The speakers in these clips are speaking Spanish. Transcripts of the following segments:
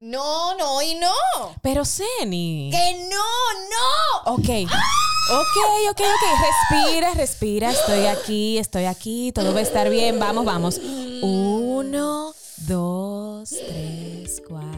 No, no y no. Pero Ceni. Que no, no. Ok. Ok, ok, ok. Respira, respira. Estoy aquí, estoy aquí. Todo va a estar bien. Vamos, vamos. Uno, dos, tres, cuatro,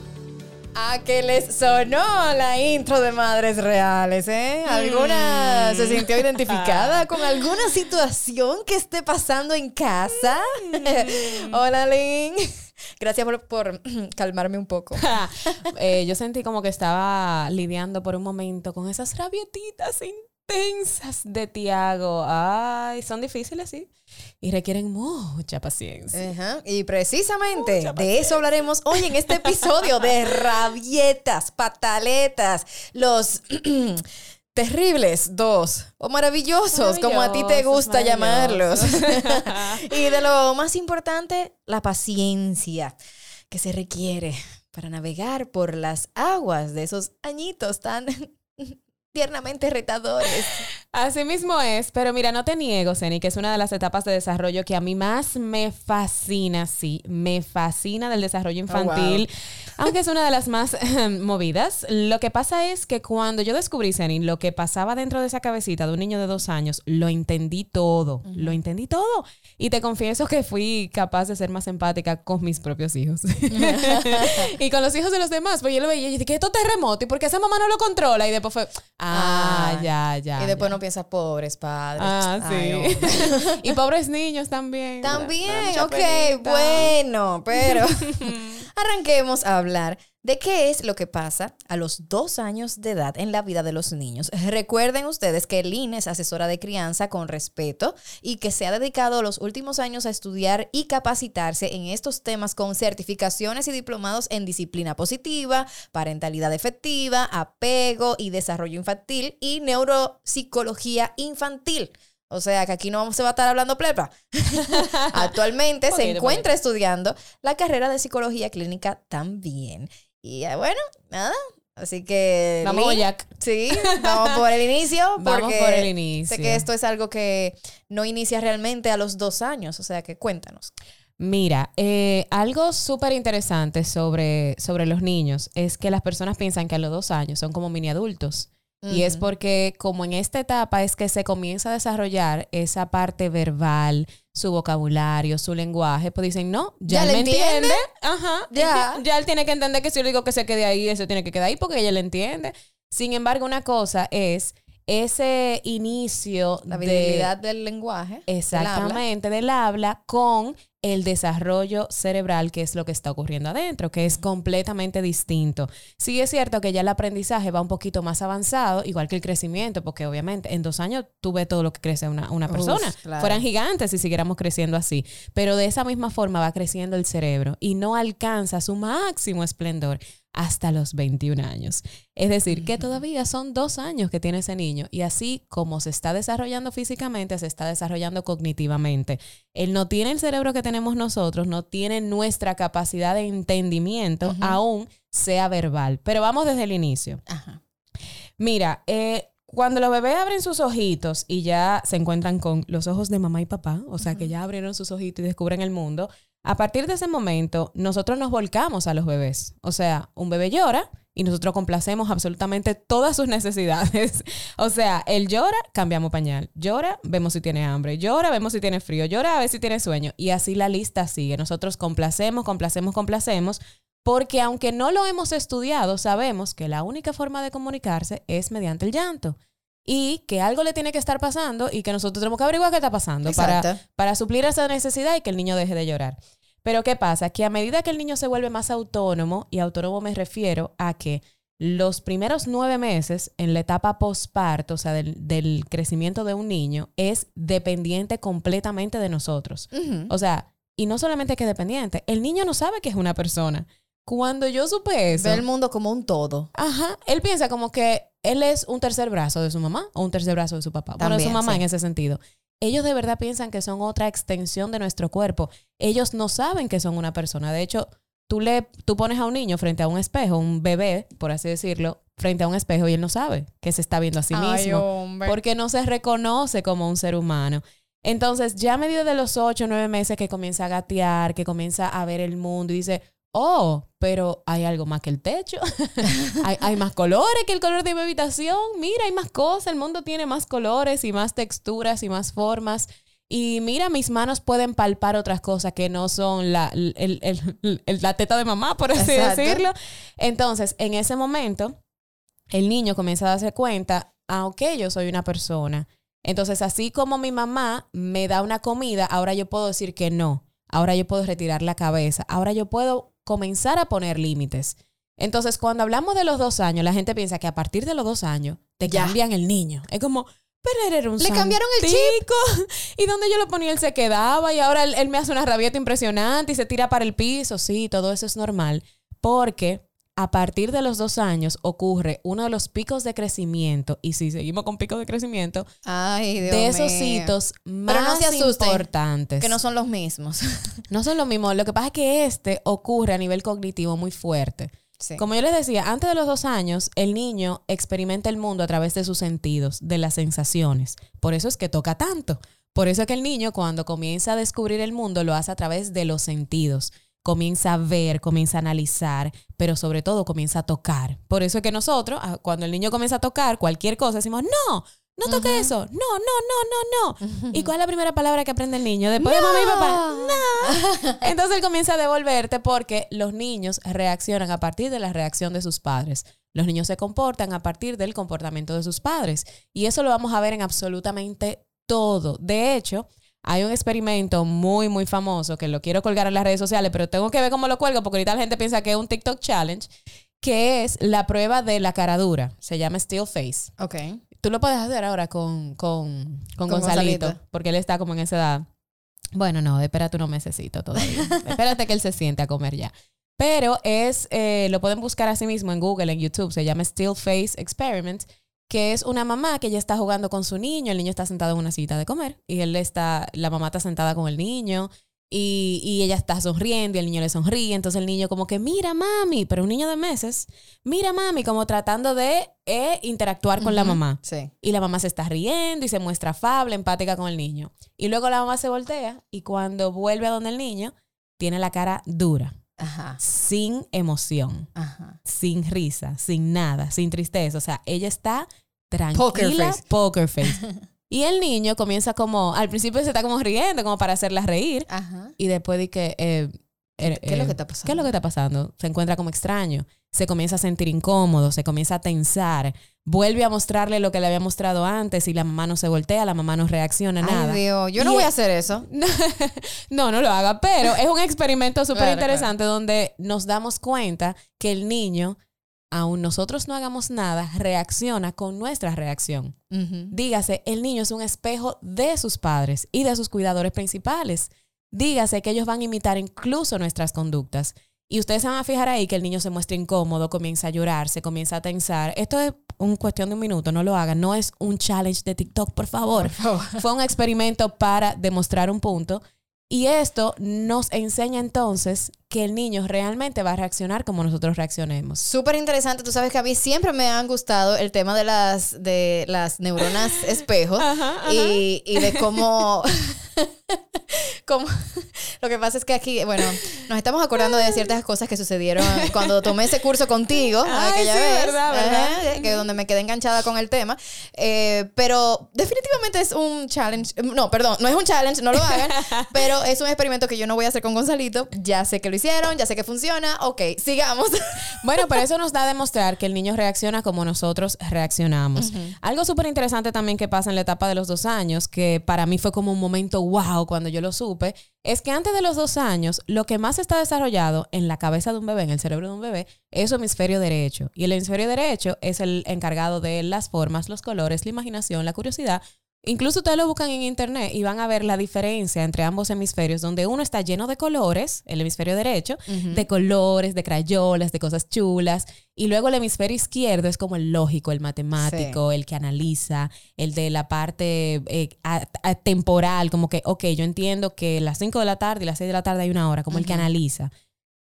A que les sonó la intro de Madres Reales, ¿eh? ¿Alguna se sintió identificada con alguna situación que esté pasando en casa? Hola, Lynn. Gracias por, por calmarme un poco. Eh, yo sentí como que estaba lidiando por un momento con esas rabietitas de Tiago. Ay, son difíciles, sí. Y requieren mucha paciencia. Ajá, Y precisamente de eso hablaremos hoy en este episodio de rabietas, pataletas, los terribles dos o maravillosos, como a ti te gusta llamarlos. y de lo más importante, la paciencia que se requiere para navegar por las aguas de esos añitos tan tiernamente retadores. Así mismo es, pero mira, no te niego, Ceni, que es una de las etapas de desarrollo que a mí más me fascina, sí, me fascina del desarrollo infantil, aunque es una de las más movidas. Lo que pasa es que cuando yo descubrí, Ceni, lo que pasaba dentro de esa cabecita de un niño de dos años, lo entendí todo, lo entendí todo. Y te confieso que fui capaz de ser más empática con mis propios hijos. y con los hijos de los demás, pues yo lo veía y dije, ¿qué esto es terremoto? ¿Y por qué esa mamá no lo controla? Y después fue, ah, Ah, ya, ya. y después ya. no piensas, pobres padres. Ah, Ay, sí. y pobres niños también. También, ok, penita. bueno, pero arranquemos a hablar de qué es lo que pasa a los dos años de edad en la vida de los niños. Recuerden ustedes que Lynn es asesora de crianza con respeto y que se ha dedicado los últimos años a estudiar y capacitarse en estos temas con certificaciones y diplomados en disciplina positiva, parentalidad efectiva, apego y desarrollo infantil y neuropsicología infantil. O sea que aquí no se va a estar hablando plepa. Actualmente se Poquito, encuentra estudiando la carrera de psicología clínica también. Y eh, bueno, nada. Así que. Vamos, Jack. Sí, vamos por el inicio. Vamos por el inicio. Sé que esto es algo que no inicia realmente a los dos años. O sea que cuéntanos. Mira, eh, algo súper interesante sobre, sobre los niños es que las personas piensan que a los dos años son como mini adultos. Y es porque como en esta etapa es que se comienza a desarrollar esa parte verbal, su vocabulario, su lenguaje, pues dicen, no, ya, ¿Ya él le me entiende. entiende? Ajá. Ya. Ya. él tiene que entender que si yo le digo que se quede ahí, eso tiene que quedar ahí porque ella le entiende. Sin embargo, una cosa es ese inicio La de- visibilidad del lenguaje. del habla. Exactamente, del habla con el desarrollo cerebral, que es lo que está ocurriendo adentro, que es completamente distinto. Sí es cierto que ya el aprendizaje va un poquito más avanzado, igual que el crecimiento, porque obviamente en dos años tú ves todo lo que crece una, una Uf, persona. claro. Fueran gigantes si siguiéramos creciendo así. Pero de esa misma forma va creciendo el cerebro y no alcanza su máximo esplendor hasta los 21 años. Es decir, que todavía son dos años que tiene ese niño y así como se está desarrollando físicamente, se está desarrollando cognitivamente. Él no tiene el cerebro que tenemos nosotros, no tiene nuestra capacidad de entendimiento, aún sea verbal. Pero vamos desde el inicio. Ajá. Mira, eh, cuando los bebés abren sus ojitos y ya se encuentran con los ojos de mamá y papá, o sea que ya abrieron sus ojitos y descubren el mundo, a partir de ese momento nosotros nos volcamos a los bebés. O sea, un bebé llora y nosotros complacemos absolutamente todas sus necesidades. o sea, él llora, cambiamos pañal. Llora, vemos si tiene hambre. Llora, vemos si tiene frío. Llora, a ver si tiene sueño. Y así la lista sigue. Nosotros complacemos, complacemos, complacemos. Porque aunque no lo hemos estudiado, sabemos que la única forma de comunicarse es mediante el llanto. Y que algo le tiene que estar pasando y que nosotros tenemos que averiguar qué está pasando para, Exacto. para suplir esa necesidad y que el niño deje de llorar. Pero ¿qué pasa? Que a medida que el niño se vuelve más autónomo, y autónomo me refiero a que los primeros nueve meses en la etapa posparto, o sea, del, del crecimiento de un niño, es dependiente completamente de nosotros. O sea, y no solamente que es dependiente, el niño no sabe que es una persona. Cuando yo supe eso, Ve el mundo como un todo. ajá, él piensa como que él es un tercer brazo de su mamá o un tercer brazo de su papá. bueno, de su También, mamá sí. en ese sentido. Ellos de verdad piensan que son otra extensión de nuestro cuerpo. Ellos no saben que son una persona. De hecho, tú le tú pones a un niño frente a un espejo, un bebé, por así decirlo, frente a un espejo y él no sabe que se está viendo a sí mismo hombre. porque no se reconoce como un ser humano. Entonces, ya a medida de los ocho o nueve meses que comienza a gatear, que comienza a ver el mundo y dice, oh, pero hay algo más que el techo. hay, hay más colores que el color de mi habitación. Mira, hay más cosas. El mundo tiene más colores y más texturas y más formas. Y mira, mis manos pueden palpar otras cosas que no son la, el- el- el- la teta de mamá, por así Exacto. decirlo. Entonces, en ese momento, el niño comienza a darse cuenta, ah, ok, yo soy una persona. Entonces, así como mi mamá me da una comida, ahora yo puedo decir que no. Ahora yo puedo retirar la cabeza. Ahora yo puedo comenzar a poner límites. Entonces, cuando hablamos de los dos años, la gente piensa que a partir de los dos años te Ya. cambian el niño. Es como, pero era un Le cambiaron el santico. Y donde yo lo ponía, él se quedaba. Y ahora él, él me hace una rabieta impresionante y se tira para el piso. Sí, todo eso es normal. Porque a partir de los dos años ocurre uno de los picos de crecimiento. Y si seguimos con picos de crecimiento, Ay, Dios de esos hitos más Pero no se asusten, importantes. Que no son los mismos. No son lo mismo. Lo que pasa es que este ocurre a nivel cognitivo muy fuerte. Sí. Como yo les decía, antes de los dos años, el niño experimenta el mundo a través de sus sentidos, de las sensaciones. Por eso es que toca tanto. Por eso es que el niño cuando comienza a descubrir el mundo lo hace a través de los sentidos. Comienza a ver, comienza a analizar, pero sobre todo comienza a tocar. Por eso es que nosotros, ah, cuando el niño comienza a tocar cualquier cosa, decimos, no, no toque eso, no, no, no, no, no. ¿Y cuál es la primera palabra que aprende el niño? Después de mamá y papá, no. Entonces él comienza a devolverte porque los niños reaccionan a partir de la reacción de sus padres. Los niños se comportan a partir del comportamiento de sus padres. Y eso lo vamos a ver en absolutamente todo. De hecho, hay un experimento muy, muy famoso que lo quiero colgar en las redes sociales, pero tengo que ver cómo lo cuelgo porque ahorita la gente piensa que es un TikTok challenge, que es la prueba de la cara dura. Se llama Still Face. Ok. Tú lo puedes hacer ahora con, con, con, Con Gonzalito, Gonzalito. porque él está como en esa edad. Bueno, no, espérate unos mesecitos todavía. espérate que él se siente a comer ya. Pero es, eh, lo pueden buscar así mismo en Google, en YouTube, se llama Still Face Experiment, que es una mamá que ya está jugando con su niño, el niño está sentado en una silla de comer y él está, la mamá está sentada con el niño y, y ella está sonriendo y el niño le sonríe, entonces el niño como que, mira mami, pero un niño de meses, mira mami, como tratando de eh, interactuar con la mamá. Sí. Y la mamá se está riendo y se muestra afable, empática con el niño. Y luego la mamá se voltea y cuando vuelve a donde el niño, tiene la cara dura, Ajá. sin emoción, Ajá. sin risa, sin nada, sin tristeza. O sea, ella está tranquila. Poker face. poker face. y el niño comienza como, al principio se está como riendo, como para hacerla reír. Ajá. Y después de que... eh, eh, ¿Qué es lo eh, que está pasando? ¿Qué es lo que está pasando? Se encuentra como extraño, se comienza a sentir incómodo, se comienza a tensar, vuelve a mostrarle lo que le había mostrado antes y la mamá no se voltea, la mamá no reacciona, nada. Ay, Dios. Yo no Y voy e- a hacer eso. no, no lo haga, pero es un experimento súper Claro, interesante donde nos damos cuenta que el niño, aun nosotros no hagamos nada, reacciona con nuestra reacción. Ujú. Dígase, el niño es un espejo de sus padres y de sus cuidadores principales. Dígase que ellos van a imitar incluso nuestras conductas. Y ustedes se van a fijar ahí que el niño se muestra incómodo, comienza a llorar, se comienza a tensar. Esto es un cuestión de un minuto, no lo hagan. No es un challenge de TikTok, por favor. Por favor. Fue un experimento para demostrar un punto. Y esto nos enseña entonces que el niño realmente va a reaccionar como nosotros reaccionemos. Súper interesante. Tú sabes que a mí siempre me han gustado el tema de las, de las neuronas espejo Ajá, ajá. y, y de cómo, cómo- Lo que pasa es que aquí, bueno, nos estamos acordando de ciertas cosas que sucedieron cuando tomé ese curso contigo Ay, aquella sí, vez. verdad, verdad. Ajá, que donde me quedé enganchada con el tema. Eh, pero definitivamente es un challenge. No, perdón, no es un challenge, no lo hagan. pero es un experimento que yo no voy a hacer con Gonzalito. Ya sé que lo hicieron, ya sé que funciona. Ok, sigamos. Bueno, pero eso nos da a demostrar que el niño reacciona como nosotros reaccionamos. Algo súper interesante también que pasa en la etapa de los dos años, que para mí fue como un momento wow cuando yo lo supe, es que antes de los dos años, lo que más está desarrollado en la cabeza de un bebé, en el cerebro de un bebé, es su hemisferio derecho. Y el hemisferio derecho es el encargado de las formas, los colores, la imaginación, la curiosidad. Incluso ustedes lo buscan en internet y van a ver la diferencia entre ambos hemisferios, donde uno está lleno de colores, el hemisferio derecho, de colores, de crayolas, de cosas chulas, y luego el hemisferio izquierdo es como el lógico, el matemático, el que analiza, el de la parte eh, temporal, como que, ok, yo entiendo que las 5 de la tarde y las 6 de la tarde hay una hora, como el que analiza.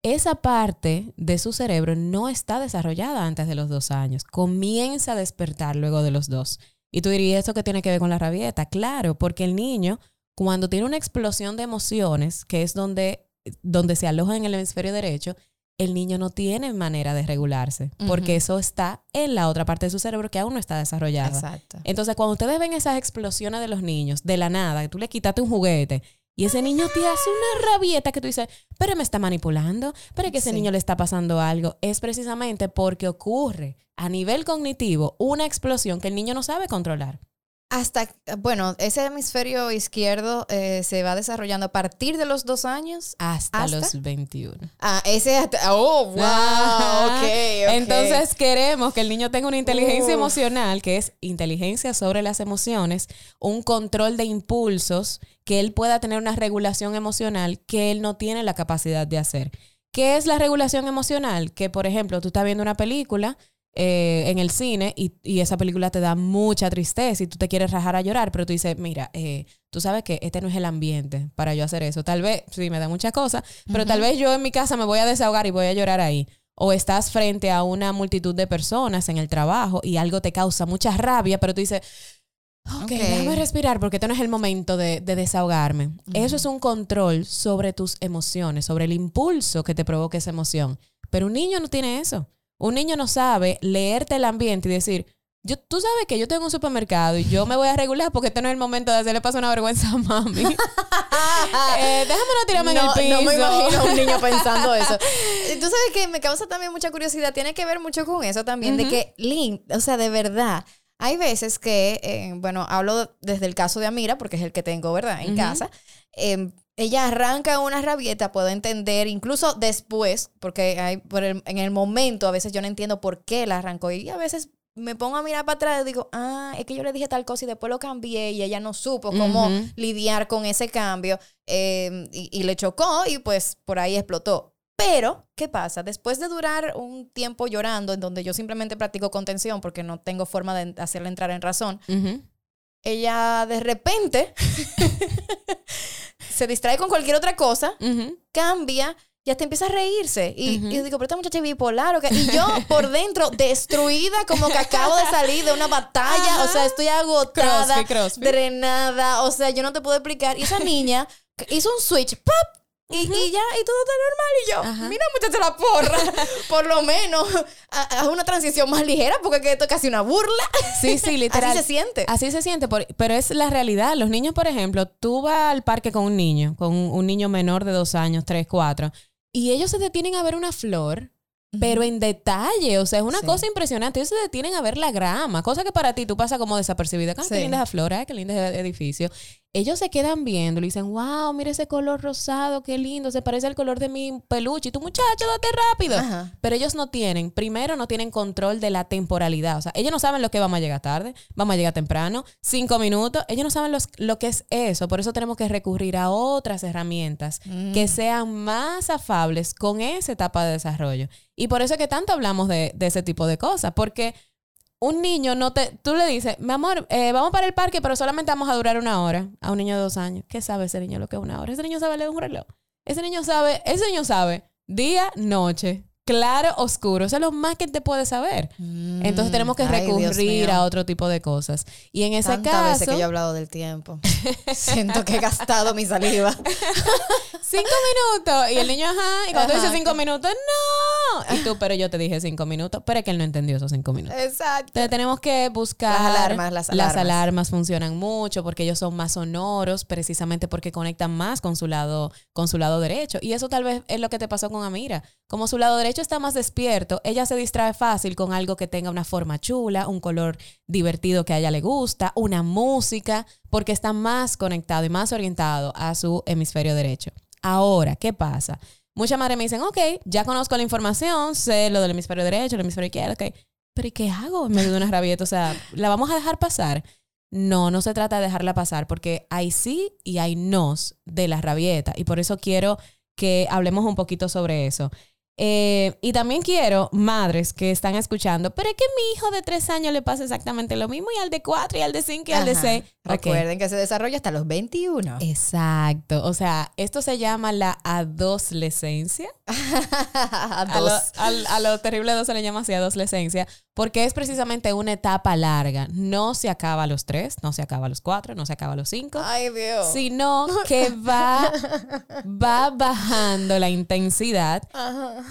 Esa parte de su cerebro no está desarrollada antes de los dos años, comienza a despertar luego de los dos. Y tú dirías, ¿eso qué tiene que ver con la rabieta? Claro, porque el niño, cuando tiene una explosión de emociones, que es donde, donde se aloja en el hemisferio derecho, el niño no tiene manera de regularse, porque eso está en la otra parte de su cerebro que aún no está desarrollada. Exacto. Entonces, cuando ustedes ven esas explosiones de los niños, de la nada, que tú le quitaste un juguete y ese niño te hace una rabieta que tú dices, pero me está manipulando, pero que ese niño le está pasando algo, es precisamente porque ocurre a nivel cognitivo una explosión que el niño no sabe controlar. Hasta, bueno, ese hemisferio izquierdo eh, se va desarrollando a partir de los dos años. Hasta, los 21. Ah, ese hasta, oh, wow, okay, Entonces queremos que el niño tenga una inteligencia emocional, que es inteligencia sobre las emociones, un control de impulsos, que él pueda tener una regulación emocional que él no tiene la capacidad de hacer. ¿Qué es la regulación emocional? Que, por ejemplo, tú estás viendo una película eh, en el cine y, esa película te da mucha tristeza y tú te quieres rajar a llorar, pero tú dices, mira, eh, tú sabes que este no es el ambiente para yo hacer eso. Tal vez, sí, me da muchas cosas, pero tal vez yo en mi casa me voy a desahogar y voy a llorar ahí. O estás frente a una multitud de personas en el trabajo y algo te causa mucha rabia, pero tú dices, ok, déjame respirar porque este no es el momento de, desahogarme. Eso es un control sobre tus emociones, sobre el impulso que te provoca esa emoción. Pero un niño no tiene eso. Un niño no sabe leerte el ambiente y decir, yo, tú sabes que yo tengo un supermercado y yo me voy a regular porque este no es el momento de hacerle paso una vergüenza a mami. eh, déjame no tirarme en el piso. No me imagino a un niño pensando eso. Tú sabes que me causa también mucha curiosidad. Tiene que ver mucho con eso también, de que Link, o sea, de verdad, hay veces que, eh, bueno, hablo desde el caso de Amira, porque es el que tengo, ¿verdad? En casa. Eh, ella arranca una rabieta, puedo entender, incluso después, porque hay, por en el momento a veces yo no entiendo por qué la arrancó y a veces me pongo a mirar para atrás y digo, ah, es que yo le dije tal cosa y después lo cambié y ella no supo cómo lidiar con ese cambio em, y, le chocó y pues por ahí explotó. Pero, ¿qué pasa? Después de durar un tiempo llorando, en donde yo simplemente practico contención porque no tengo forma de hacerle entrar en razón, ella de repente se distrae con cualquier otra cosa, cambia y hasta empieza a reírse. Y, yo digo, pero esta muchacha es bipolar. ¿o Y yo por dentro, destruida, como que acabo de salir de una batalla. O sea, estoy agotada, drenada. O sea, yo no te puedo explicar. Y esa niña hizo un switch, ¡pop! Y, y, ya, y todo está normal. Y yo, mira, muchacha, la porra. Por lo menos, haz una transición más ligera, porque esto es casi una burla. Sí, sí, literal. Así se siente. Así se siente, pero es la realidad. Los niños, por ejemplo, tú vas al parque con un niño, con un niño menor de dos años, tres, cuatro, y ellos se detienen a ver una flor pero en detalle, o sea, es una cosa impresionante. Ellos se detienen a ver la grama, cosa que para ti tú pasa como desapercibida. Ah, qué linda esa flora, qué lindo ese edificio ellos se quedan viendo y dicen, wow, mira ese color rosado, qué lindo, se parece al color de mi peluche. Y tú, muchacho, date rápido. Pero ellos no tienen, primero, no tienen control de la temporalidad. O sea, ellos no saben lo que vamos a llegar tarde, vamos a llegar temprano, cinco minutos. Ellos no saben lo que es eso. Por eso tenemos que recurrir a otras herramientas que mm. sean más afables con esa etapa de desarrollo. Y por eso es que tanto hablamos de, de ese tipo de cosas, porque un niño no te, tú le dices, mi amor, eh, vamos para el parque, pero solamente vamos a durar una hora a un niño de dos años. ¿Qué sabe ese niño lo que es una hora? Ese niño sabe leer un reloj. Ese niño sabe, ese niño sabe día, noche, claro, oscuro. Eso es lo más que te puede saber. Mm, Entonces tenemos que recurrir a otro tipo de cosas. Y en ese Tantas caso. veces que yo he hablado del tiempo. Siento que he gastado mi saliva. cinco minutos. Y el niño, ajá. Y cuando dice cinco minutos, no. Y tú, pero yo te dije cinco minutos. Pero es que él no entendió esos cinco minutos. Exacto. Entonces tenemos que buscar. Las alarmas, las alarmas. Las alarmas funcionan mucho porque ellos son más sonoros, precisamente porque conectan más con su lado, con su lado derecho. Y eso tal vez es lo que te pasó con Amira. Como su lado derecho está más despierto, ella se distrae fácil con algo que tenga una forma chula, un color divertido que a ella le gusta, una música, porque está más conectado y más orientado a su hemisferio derecho. Ahora, ¿qué pasa? Muchas madres me dicen, ok, ya conozco la información, sé lo del hemisferio derecho, el hemisferio izquierdo, ok, pero ¿y qué hago en medio de una rabieta? O sea, ¿la vamos a dejar pasar? no, no se trata de dejarla pasar, porque hay sí y hay nos de la rabieta. Y por eso quiero que hablemos un poquito sobre eso. Eh, y también quiero, madres que están escuchando, pero es que mi hijo de tres años le pasa exactamente lo mismo y al de cuatro y al de cinco y al de seis. Recuerden que se desarrolla hasta los 21. Exacto. O sea, esto se llama la adolescencia. a, lo, a, lo, terrible dos se le llama así adolescencia, porque es precisamente una etapa larga. No se acaba a los tres, no se acaba a los cuatro, no se acaba a los cinco. Ay, Dios. Sino que va, va bajando la intensidad,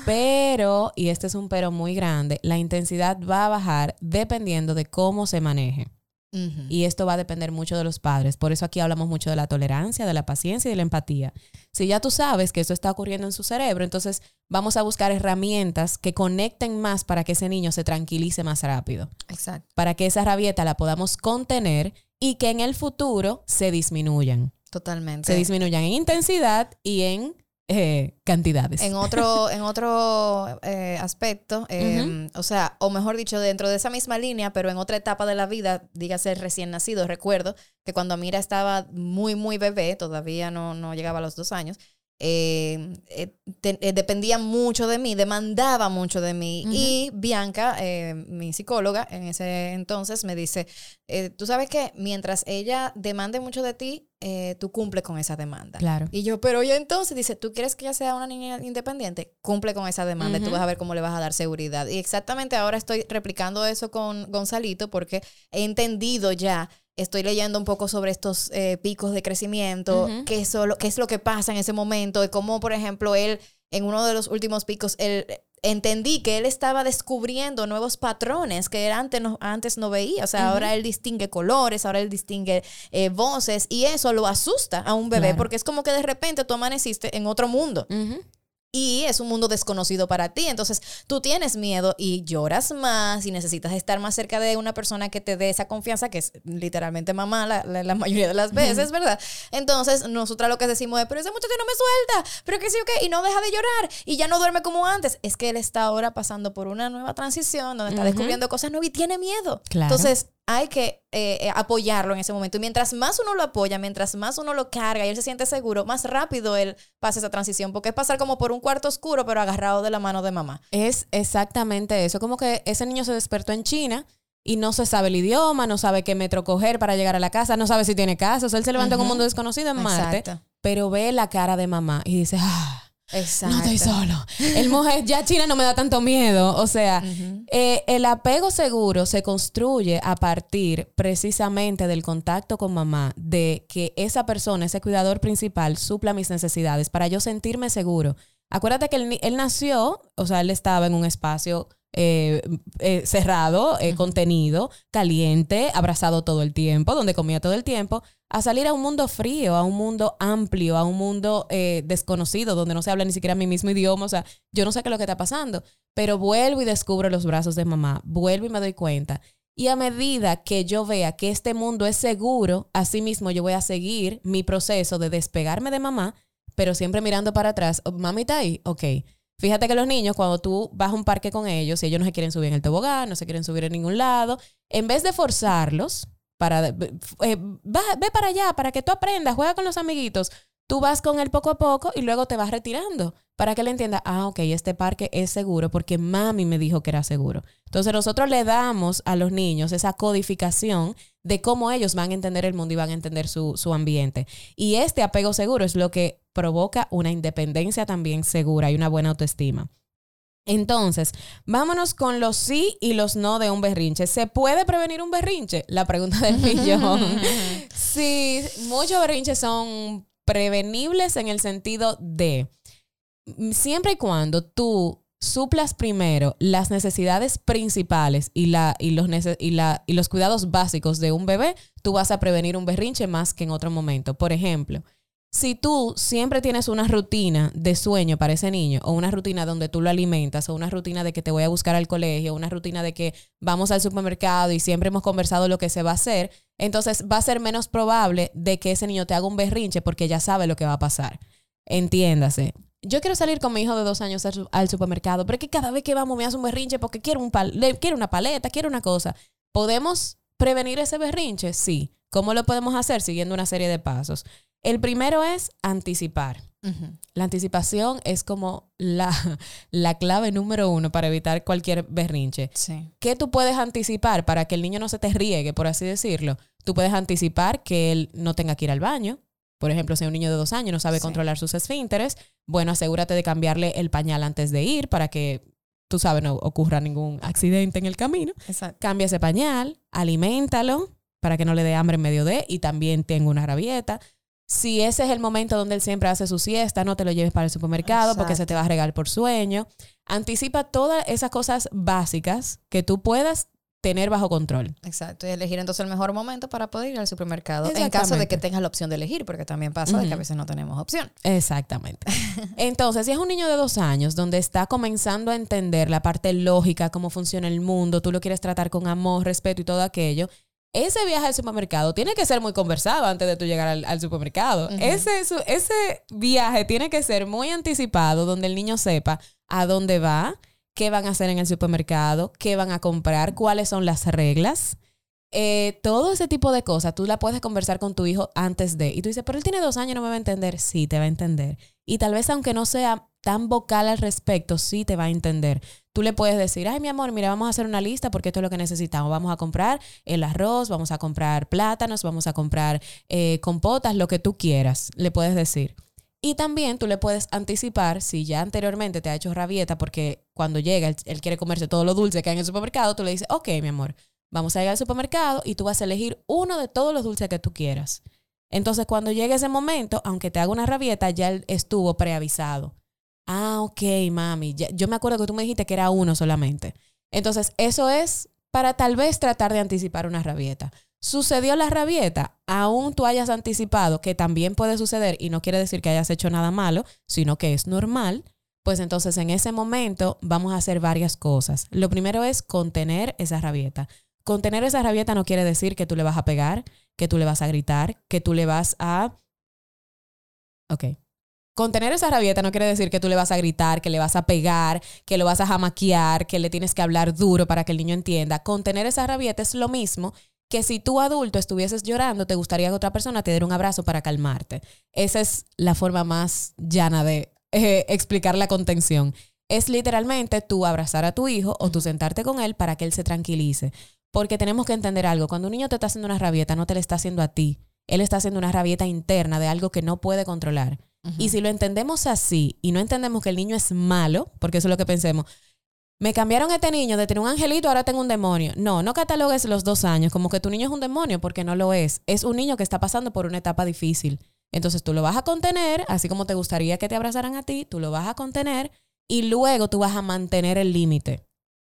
pero, y este es un pero muy grande, la intensidad va a bajar dependiendo de cómo se maneje. Y esto va a depender mucho de los padres. Por eso aquí hablamos mucho de la tolerancia, de la paciencia y de la empatía. Si ya tú sabes que eso está ocurriendo en su cerebro, entonces vamos a buscar herramientas que conecten más para que ese niño se tranquilice más rápido. Exacto. Para que esa rabieta la podamos contener y que en el futuro se disminuyan. Totalmente. Se disminuyan en intensidad y en eh, cantidades. En otro, en otro eh, aspecto, em, o sea, o mejor dicho, dentro de esa misma línea, pero en otra etapa de la vida, dígase recién nacido, recuerdo que cuando Mira estaba muy, muy bebé, todavía no, no llegaba a los dos años, eh, eh, dependía mucho de mí, demandaba mucho de mí. Y Bianca, mi psicóloga en ese entonces, me dice, tú sabes que mientras ella demande mucho de ti, tú cumple con esa demanda. Claro. Y yo, pero ella entonces dice, ¿tú quieres que ella sea una niña independiente? Cumple con esa demanda y tú vas a ver cómo le vas a dar seguridad. Y exactamente ahora estoy replicando eso con Gonzalito porque he entendido ya estoy leyendo un poco sobre estos eh, picos de crecimiento, qué, es qué es lo que pasa en ese momento y cómo, por ejemplo, él, en uno de los últimos picos, él entendí que él estaba descubriendo nuevos patrones que antes no, antes no veía. O sea, ahora él distingue colores, ahora él distingue eh, voces y eso lo asusta a un bebé porque es como que de repente tú amaneciste en otro mundo y es un mundo desconocido para ti. Entonces tú tienes miedo y lloras más y necesitas estar más cerca de una persona que te dé esa confianza, que es literalmente mamá la, mayoría de las veces, ¿verdad? Entonces nosotras lo que decimos es, pero ese muchacho no me suelta, pero que sí o qué, y no deja de llorar y ya no duerme como antes. Es que él está ahora pasando por una nueva transición donde está descubriendo cosas nuevas y tiene miedo. Entonces hay que eh, eh, apoyarlo en ese momento. Y mientras más uno lo apoya, mientras más uno lo carga y él se siente seguro, más rápido él pasa esa transición. Porque es pasar como por un cuarto oscuro, pero agarrado de la mano de mamá. Es exactamente eso. Como que ese niño se despertó en China y no se sabe el idioma, no sabe qué metro coger para llegar a la casa, no sabe si tiene casa. O sea, él se levanta en un mundo desconocido en Marte, pero ve la cara de mamá y dice, ah Exacto. No estoy solo. El mujer, ya China no me da tanto miedo. O sea, eh, el apego seguro se construye a partir precisamente del contacto con mamá, de que esa persona, ese cuidador principal, supla mis necesidades para yo sentirme seguro. Acuérdate que él, él nació, o sea, él estaba en un espacio eh, eh, cerrado, eh, contenido, caliente, abrazado todo el tiempo, donde comía todo el tiempo, a salir a un mundo frío, a un mundo amplio, a un mundo desconocido, donde no se habla ni siquiera mi mismo idioma. O sea, yo no sé qué es lo que está pasando, pero vuelvo y descubro los brazos de mamá, vuelvo y me doy cuenta. Y a medida que yo vea que este mundo es seguro, así mismo yo voy a seguir mi proceso de despegarme de mamá, pero siempre mirando para atrás. Oh, Mami está ahí, ok Fíjate que los niños, cuando tú vas a un parque con ellos y ellos no se quieren subir en el tobogán, no se quieren subir en ningún lado, en vez de forzarlos para, eh, ve para allá, para que tú aprendas, juega con los amiguitos, tú vas con él poco a poco y luego te vas retirando para que él entienda, ah, ok, este parque es seguro porque mami me dijo que era seguro. Entonces nosotros le damos a los niños esa codificación de cómo ellos van a entender el mundo y van a entender su, su ambiente. Y este apego seguro es lo que provoca una independencia también segura y una buena autoestima. Entonces, vámonos con los sí y los no de un berrinche. ¿Se puede prevenir un berrinche? La pregunta del millón. sí, muchos berrinches son prevenibles en el sentido de siempre y cuando tú suplas primero las necesidades principales y, la, y, los y, la, y los cuidados básicos de un bebé, tú vas a prevenir un berrinche más que en otro momento. Por ejemplo, si tú siempre tienes una rutina de sueño para ese niño, o una rutina donde tú lo alimentas, o una rutina de que te voy a buscar al colegio, una rutina de que vamos al supermercado y siempre hemos conversado lo que se va a hacer, entonces va a ser menos probable de que ese niño te haga un berrinche porque ya sabe lo que va a pasar. Entiéndase. Yo quiero salir con mi hijo de dos años al supermercado, pero es que cada vez que vamos me hace un berrinche porque quiero, un quiero una paleta, quiero una cosa. Podemos prevenir ese berrinche? Sí. ¿Cómo lo podemos hacer? Siguiendo una serie de pasos. El primero es anticipar. La anticipación es como la, la, clave número uno para evitar cualquier berrinche. Sí. ¿Qué tú puedes anticipar para que el niño no se te riegue, por así decirlo? Tú puedes anticipar que él no tenga que ir al baño. Por ejemplo, si un niño de dos años no sabe Sí. controlar sus esfínteres, bueno, asegúrate de cambiarle el pañal antes de ir para que, tú sabes, no ocurra ningún accidente en el camino. Exacto. Cambia ese pañal, aliméntalo para que no le dé hambre en medio de y también tenga una rabieta. Si ese es el momento donde él siempre hace su siesta, no te lo lleves para el supermercado porque se te va a regar por sueño. Anticipa todas esas cosas básicas que tú puedas tener bajo control. Exacto. Y elegir entonces el mejor momento para poder ir al supermercado. En caso de que tengas la opción de elegir, porque también pasa de que a veces no tenemos opción. Exactamente. Entonces, si es un niño de dos años donde está comenzando a entender la parte lógica, cómo funciona el mundo, tú lo quieres tratar con amor, respeto y todo aquello, ese viaje al supermercado tiene que ser muy conversado antes de tú llegar al, al supermercado. Ese, su- ese viaje tiene que ser muy anticipado, donde el niño sepa a dónde va, qué van a hacer en el supermercado, qué van a comprar, cuáles son las reglas. Eh, todo ese tipo de cosas tú la puedes conversar con tu hijo antes de. Y tú dices, pero él tiene dos años, no me va a entender. Sí, te va a entender. Y tal vez aunque no sea tan vocal al respecto, sí te va a entender. Tú le puedes decir, ay, mi amor, mira, vamos a hacer una lista porque esto es lo que necesitamos. Vamos a comprar el arroz, vamos a comprar plátanos, vamos a comprar eh, compotas, lo que tú quieras, le puedes decir. Y también tú le puedes anticipar, si ya anteriormente te ha hecho rabieta, porque cuando llega él, quiere comerse todo lo dulce que hay en el supermercado, tú le dices, ok, mi amor, vamos a llegar al supermercado y tú vas a elegir uno de todos los dulces que tú quieras. Entonces, cuando llegue ese momento, aunque te haga una rabieta, ya él estuvo preavisado. Ah, ok, mami. ya- yo me acuerdo que tú me dijiste que era uno solamente. Entonces, eso es para tal vez tratar de anticipar una rabieta. Sucedió la rabieta, aún tú hayas anticipado que también puede suceder y no quiere decir que hayas hecho nada malo, sino que es normal, pues entonces en ese momento vamos a hacer varias cosas. Lo primero es contener esa rabieta. Contener esa rabieta no quiere decir que tú le vas a pegar, que tú le vas a gritar, que tú le vas a... Ok. Contener esa rabieta no quiere decir que tú le vas a gritar, que le vas a pegar, que lo vas a jamaquear, que le tienes que hablar duro para que el niño entienda. Contener esa rabieta es lo mismo que si tú adulto estuvieses llorando, te gustaría que otra persona te diera un abrazo para calmarte. Esa es la forma más llana de eh, explicar la contención. Es literalmente tú abrazar a tu hijo o tú sentarte con él para que él se tranquilice. Porque tenemos que entender algo. Cuando un niño te está haciendo una rabieta, no te le está haciendo a ti. Él está haciendo una rabieta interna de algo que no puede controlar. Y si lo entendemos así y no entendemos que el niño es malo, porque eso es lo que pensemos, me cambiaron a este niño de tener un angelito, ahora tengo un demonio. No, no catalogues los dos años como que tu niño es un demonio, porque no lo es. Es un niño que está pasando por una etapa difícil. Entonces tú lo vas a contener, así como te gustaría que te abrazaran a ti, tú lo vas a contener y luego tú vas a mantener el límite.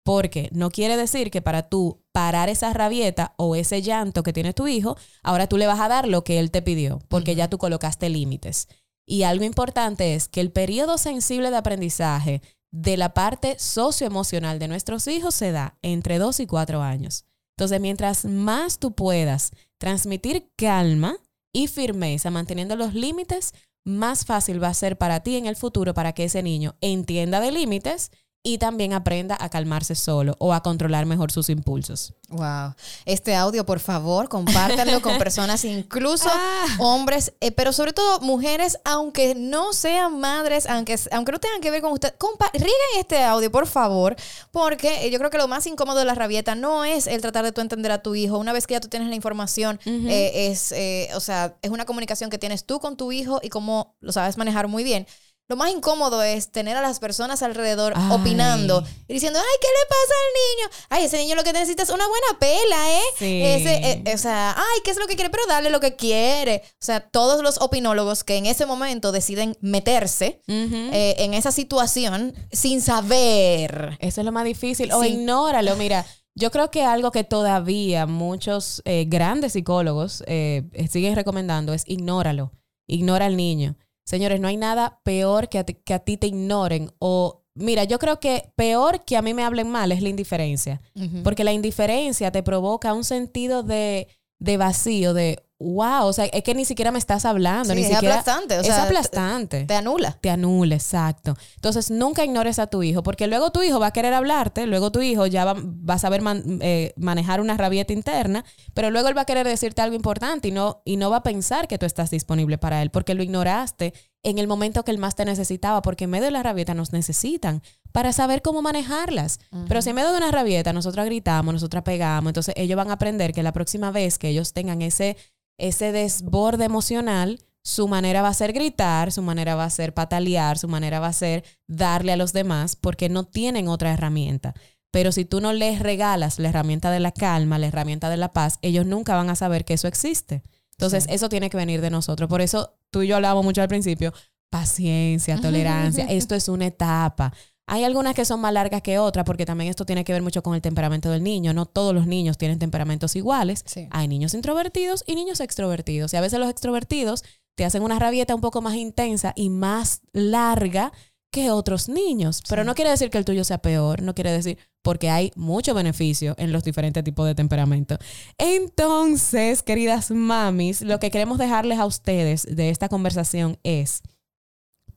Porque no quiere decir que para tú parar esa rabieta o ese llanto que tiene tu hijo, ahora tú le vas a dar lo que él te pidió, porque ya tú colocaste límites. Y algo importante es que el periodo sensible de aprendizaje de la parte socioemocional de nuestros hijos se da entre 2 y 4 años. Entonces, mientras más tú puedas transmitir calma y firmeza manteniendo los límites, más fácil va a ser para ti en el futuro para que ese niño entienda de límites y también aprenda a calmarse solo o a controlar mejor sus impulsos. Wow. Este audio, por favor, compártanlo con personas, incluso Ah. hombres, eh, pero sobre todo mujeres, aunque no sean madres, aunque, aunque no tengan que ver con usted. Rieguen este audio, por favor, porque eh, yo creo que lo más incómodo de la rabieta no es el tratar de tú entender a tu hijo. Una vez que ya tú tienes la información, Ujú. eh, es, eh, o sea, es una comunicación que tienes tú con tu hijo y cómo lo sabes manejar muy bien. Lo más incómodo es tener a las personas alrededor Ay. opinando y diciendo, ay, ¿qué le pasa al niño? Ay, ese niño lo que necesita es una buena pela, ¿eh? Sí. Ese, eh, o sea, ay, ¿qué es lo que quiere? Pero dale lo que quiere. O sea, todos los opinólogos que en ese momento deciden meterse eh, en esa situación sin saber. Eso es lo más difícil. O Sí. ignóralo. Mira, yo creo que algo que todavía muchos eh, grandes psicólogos eh, siguen recomendando es ignóralo. Ignora al niño. Señores, no hay nada peor que a, ti, que a ti te ignoren. O, mira, yo creo que peor que a mí me hablen mal es la indiferencia. Porque la indiferencia te provoca un sentido de, de vacío, de wow, o sea, es que ni siquiera me estás hablando, Sí, ni es siquiera aplastante, o es sea, aplastante. Te anula. te anula, exacto. Entonces, nunca ignores a tu hijo, porque luego tu hijo va a querer hablarte, luego tu hijo ya va, va a saber man- eh, manejar una rabieta interna, pero luego él va a querer decirte algo importante y no, y no va a pensar que tú estás disponible para él, porque lo ignoraste en el momento que él más te necesitaba, porque en medio de la rabieta nos necesitan para saber cómo manejarlas. Pero si en medio de una rabieta nosotros gritamos, nosotros pegamos, entonces ellos van a aprender que la próxima vez que ellos tengan ese, ese desborde emocional, su manera va a ser gritar, su manera va a ser patalear, su manera va a ser darle a los demás porque no tienen otra herramienta. Pero si tú no les regalas la herramienta de la calma, la herramienta de la paz, ellos nunca van a saber que eso existe. Entonces, Sí. eso tiene que venir de nosotros. Por eso tú y yo hablábamos mucho al principio, paciencia, tolerancia, esto es una etapa. Hay algunas que son más largas que otras porque también esto tiene que ver mucho con el temperamento del niño. No todos los niños tienen temperamentos iguales. Sí. Hay niños introvertidos y niños extrovertidos. Y a veces los extrovertidos te hacen una rabieta un poco más intensa y más larga que otros niños. Pero Sí. no quiere decir que el tuyo sea peor, no quiere decir porque hay mucho beneficio en los diferentes tipos de temperamento. Entonces, queridas mamis, lo que queremos dejarles a ustedes de esta conversación es,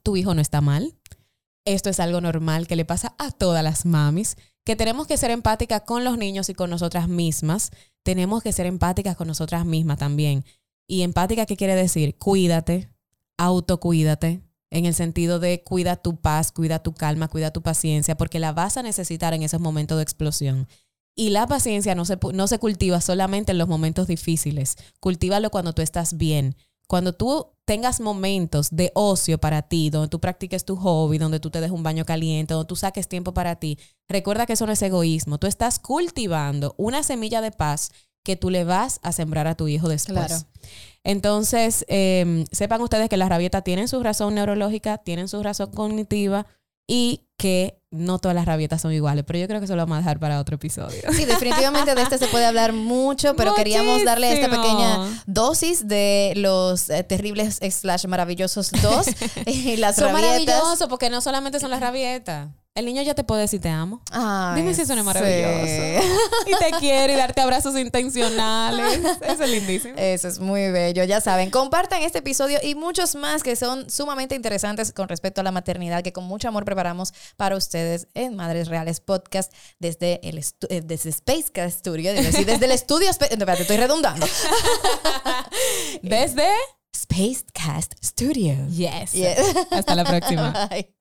tu hijo no está mal. Esto es algo normal que le pasa a todas las mamis, que tenemos que ser empáticas con los niños y con nosotras mismas. Tenemos que ser empáticas con nosotras mismas también. Y empática, ¿qué quiere decir? Cuídate, autocuídate, en el sentido de cuida tu paz, cuida tu calma, cuida tu paciencia, porque la vas a necesitar en esos momentos de explosión. Y la paciencia no se, no se cultiva solamente en los momentos difíciles, cultívalo cuando tú estás bien. Cuando tú tengas momentos de ocio para ti, donde tú practiques tu hobby, donde tú te des un baño caliente, donde tú saques tiempo para ti, recuerda que eso no es egoísmo. Tú estás cultivando una semilla de paz que tú le vas a sembrar a tu hijo después. Claro. Entonces, eh, sepan ustedes que las rabietas tienen su razón neurológica, tienen su razón cognitiva y que no todas las rabietas son iguales. Pero yo creo que eso lo vamos a dejar para otro episodio. Sí, definitivamente de este se puede hablar mucho, pero queríamos darle esta pequeña dosis de los eh, terribles slash maravillosos dos y las Son rabietas. maravillosos porque no solamente son las rabietas. El niño ya te puede decir te amo. Ay, Dime si eso no es sí. maravilloso. Y te quiere y darte abrazos intencionales. Eso es lindísimo. Eso es muy bello, ya saben. Compartan este episodio y muchos más que son sumamente interesantes con respecto a la maternidad que con mucho amor preparamos para ustedes en Madres Reales Podcast desde el eh, desde Spacecast Studio, decir, desde el estudio. No, espérate, estoy redundando. Desde Spacecast Studio. Yes. Yeah. Hasta la próxima. Bye.